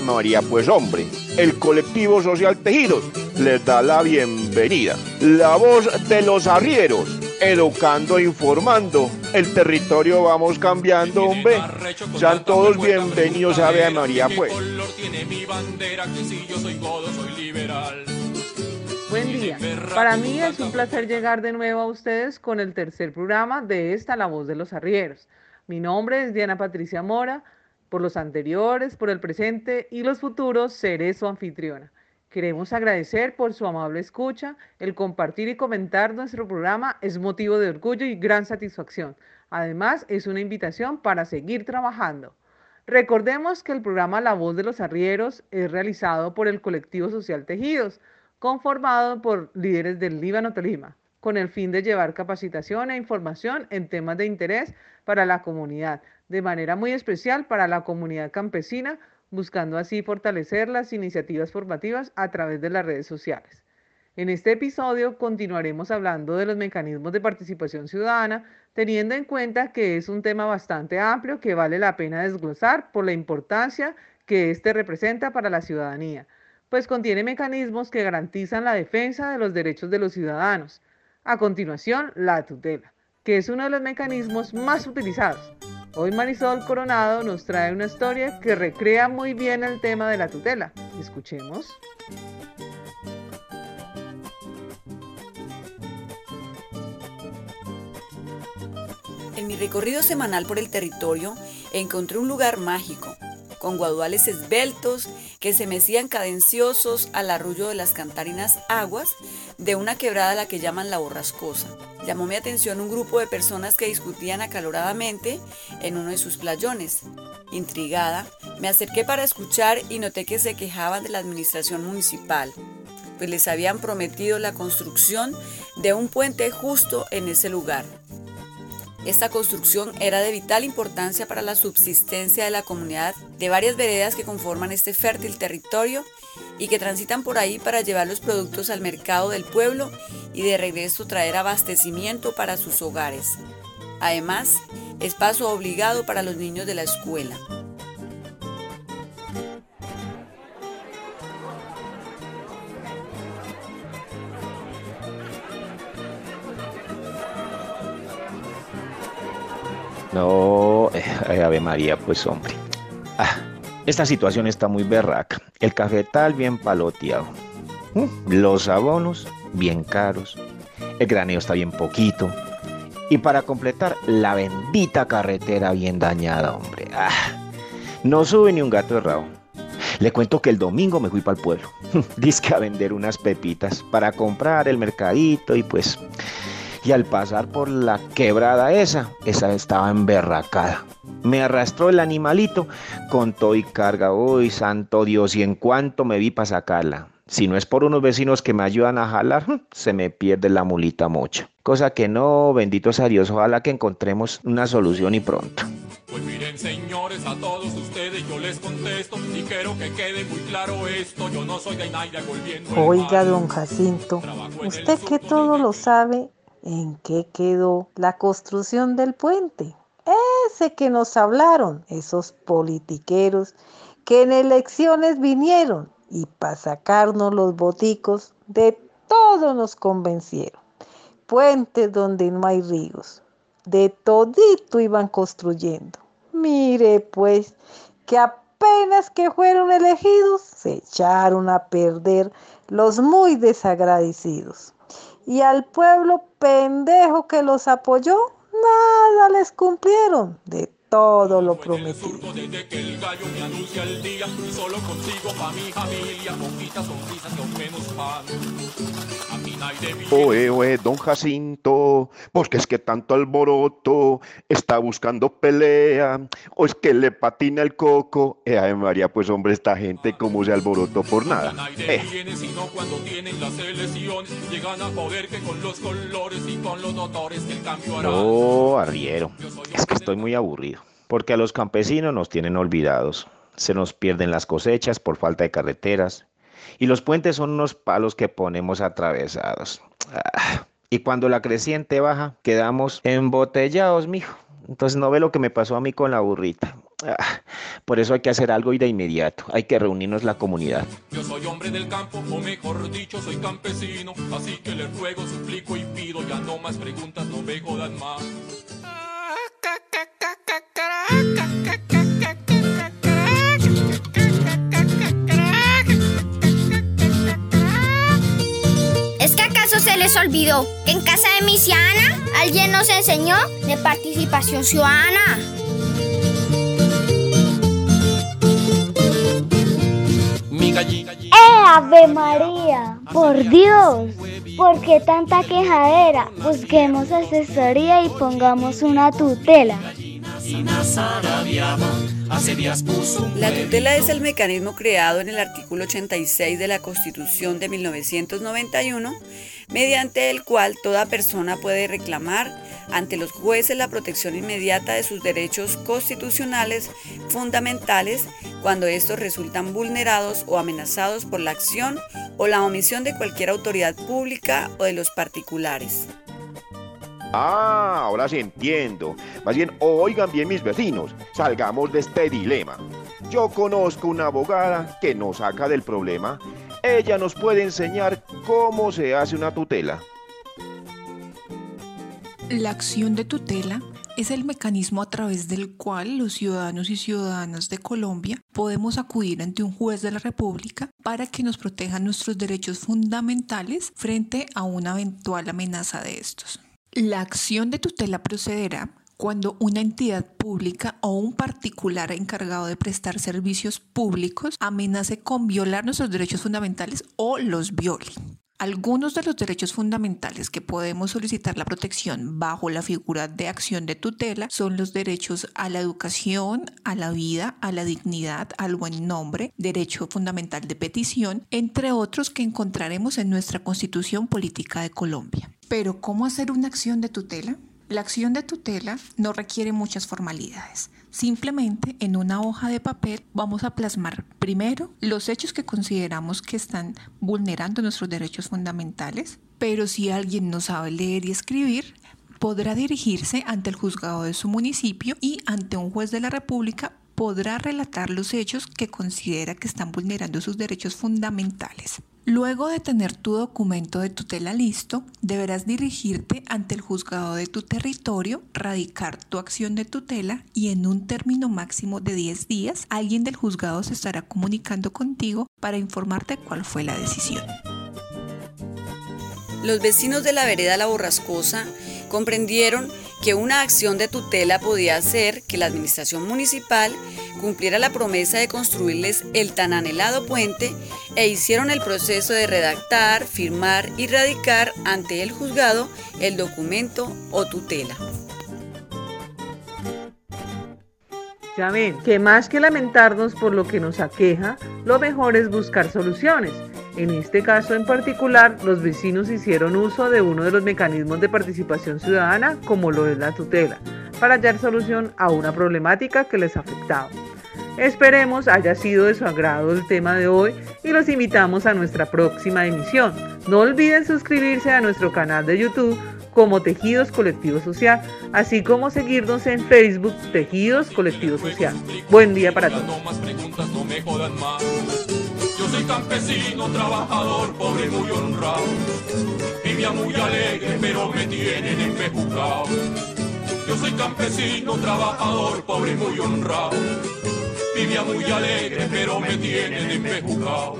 María, pues hombre, el colectivo social Tejidos les da la bienvenida. La voz de los arrieros, educando e informando. El territorio vamos cambiando, hombre. Sean todos bienvenidos a Ave María, pues. Buen día. Para mí es un placer llegar de nuevo a ustedes con el tercer programa de esta La Voz de los Arrieros. Mi nombre es Diana Patricia Mora. Por los anteriores, por el presente y los futuros, seré su anfitriona. Queremos agradecer por su amable escucha. El compartir y comentar nuestro programa es motivo de orgullo y gran satisfacción. Además, es una invitación para seguir trabajando. Recordemos que el programa La Voz de los Arrieros es realizado por el colectivo social Tejidos conformado por líderes del Líbano Tolima, con el fin de llevar capacitación e información en temas de interés para la comunidad, de manera muy especial para la comunidad campesina, buscando así fortalecer las iniciativas formativas a través de las redes sociales. En este episodio continuaremos hablando de los mecanismos de participación ciudadana, teniendo en cuenta que es un tema bastante amplio que vale la pena desglosar por la importancia que éste representa para la ciudadanía pues contiene mecanismos que garantizan la defensa de los derechos de los ciudadanos. A continuación, la tutela, que es uno de los mecanismos más utilizados. Hoy Marisol Coronado nos trae una historia que recrea muy bien el tema de la tutela. Escuchemos. En mi recorrido semanal por el territorio encontré un lugar mágico con guaduales esbeltos que se mecían cadenciosos al arrullo de las cantarinas aguas de una quebrada a la que llaman la borrascosa. Llamó mi atención un grupo de personas que discutían acaloradamente en uno de sus playones. Intrigada, me acerqué para escuchar y noté que se quejaban de la administración municipal, pues les habían prometido la construcción de un puente justo en ese lugar. Esta construcción era de vital importancia para la subsistencia de la comunidad de varias veredas que conforman este fértil territorio y que transitan por ahí para llevar los productos al mercado del pueblo y de regreso traer abastecimiento para sus hogares. Además, es paso obligado para los niños de la escuela. No, eh, Ave María, pues hombre. Ah, esta situación está muy berraca. El cafetal bien paloteado. Mm, los abonos bien caros. El graneo está bien poquito. Y para completar, la bendita carretera bien dañada, hombre. Ah, no sube ni un gato de rabo. Le cuento que el domingo me fui para el pueblo. Dice a vender unas pepitas para comprar el mercadito y pues y al pasar por la quebrada esa, esa estaba emberracada. Me arrastró el animalito con todo y carga. Uy, santo Dios, y en cuanto me vi para sacarla. Si no es por unos vecinos que me ayudan a jalar, se me pierde la mulita mocha. Cosa que no, bendito sea Dios, ojalá que encontremos una solución y pronto. Pues miren señores, a todos ustedes yo les contesto y quiero que quede muy claro esto, yo no soy de volviendo. Oiga, don Jacinto, usted que todo lo sabe, ¿En qué quedó la construcción del puente? Ese que nos hablaron, esos politiqueros que en elecciones vinieron y para sacarnos los boticos de todo nos convencieron. Puentes donde no hay ríos, de todito iban construyendo. Mire pues que apenas que fueron elegidos se echaron a perder los muy desagradecidos y al pueblo pendejo que los apoyó, nada les cumplieron de todo lo prometido. Oe, oe, don Jacinto, porque es que tanto alboroto está buscando pelea, o es que le patina el coco. Eh, ay María, pues hombre, esta gente como se alborotó por nada. Eh. cuando tienen las elecciones, llegan a poder que con los colores y con los dotores el cambio hará. No, arriero, es que estoy muy aburrido, porque a los campesinos nos tienen olvidados. Se nos pierden las cosechas por falta de carreteras, y los puentes son unos palos que ponemos atravesados. Ah, y cuando la creciente baja, quedamos embotellados, mijo. Entonces no ve lo que me pasó a mí con la burrita. Ah, por eso hay que hacer algo y de inmediato. Hay que reunirnos la comunidad. Yo soy hombre del campo, o mejor dicho, soy campesino. Así que les ruego, suplico y pido, ya no más preguntas, no me jodan más. Les olvidó que en casa de Misiana alguien nos enseñó de participación ciudadana? ¡Eh, Ave María! ¡Por Dios! ¿Por qué tanta quejadera? Busquemos asesoría y pongamos una tutela. La tutela es el mecanismo creado en el artículo 86 de la Constitución de 1991, mediante el cual toda persona puede reclamar ante los jueces la protección inmediata de sus derechos constitucionales fundamentales cuando estos resultan vulnerados o amenazados por la acción o la omisión de cualquier autoridad pública o de los particulares. Ah, ahora sí entiendo. Más bien, oigan bien mis vecinos, salgamos de este dilema. Yo conozco una abogada que nos saca del problema. Ella nos puede enseñar cómo se hace una tutela. La acción de tutela es el mecanismo a través del cual los ciudadanos y ciudadanas de Colombia podemos acudir ante un juez de la República para que nos proteja nuestros derechos fundamentales frente a una eventual amenaza de estos. La acción de tutela procederá cuando una entidad pública o un particular encargado de prestar servicios públicos amenace con violar nuestros derechos fundamentales o los viole. Algunos de los derechos fundamentales que podemos solicitar la protección bajo la figura de acción de tutela son los derechos a la educación, a la vida, a la dignidad, al buen nombre, derecho fundamental de petición, entre otros que encontraremos en nuestra Constitución Política de Colombia. Pero ¿cómo hacer una acción de tutela? La acción de tutela no requiere muchas formalidades. Simplemente en una hoja de papel vamos a plasmar primero los hechos que consideramos que están vulnerando nuestros derechos fundamentales, pero si alguien no sabe leer y escribir, podrá dirigirse ante el juzgado de su municipio y ante un juez de la República podrá relatar los hechos que considera que están vulnerando sus derechos fundamentales. Luego de tener tu documento de tutela listo, deberás dirigirte ante el juzgado de tu territorio, radicar tu acción de tutela y en un término máximo de 10 días, alguien del juzgado se estará comunicando contigo para informarte cuál fue la decisión. Los vecinos de la vereda La Borrascosa comprendieron que una acción de tutela podía hacer que la administración municipal cumpliera la promesa de construirles el tan anhelado puente e hicieron el proceso de redactar, firmar y radicar ante el juzgado el documento o tutela. Ya ven, que más que lamentarnos por lo que nos aqueja, lo mejor es buscar soluciones. En este caso en particular, los vecinos hicieron uso de uno de los mecanismos de participación ciudadana, como lo es la tutela, para hallar solución a una problemática que les afectaba. Esperemos haya sido de su agrado el tema de hoy y los invitamos a nuestra próxima emisión. No olviden suscribirse a nuestro canal de YouTube como Tejidos Colectivo Social, así como seguirnos en Facebook Tejidos Colectivo Social. Buen día para todos. Yo soy campesino, trabajador, pobre, muy honrado. Vivía muy alegre, pero me tienen empejucado. Yo soy campesino, trabajador, pobre, muy honrado. Vivía muy alegre, pero me tienen empejucado.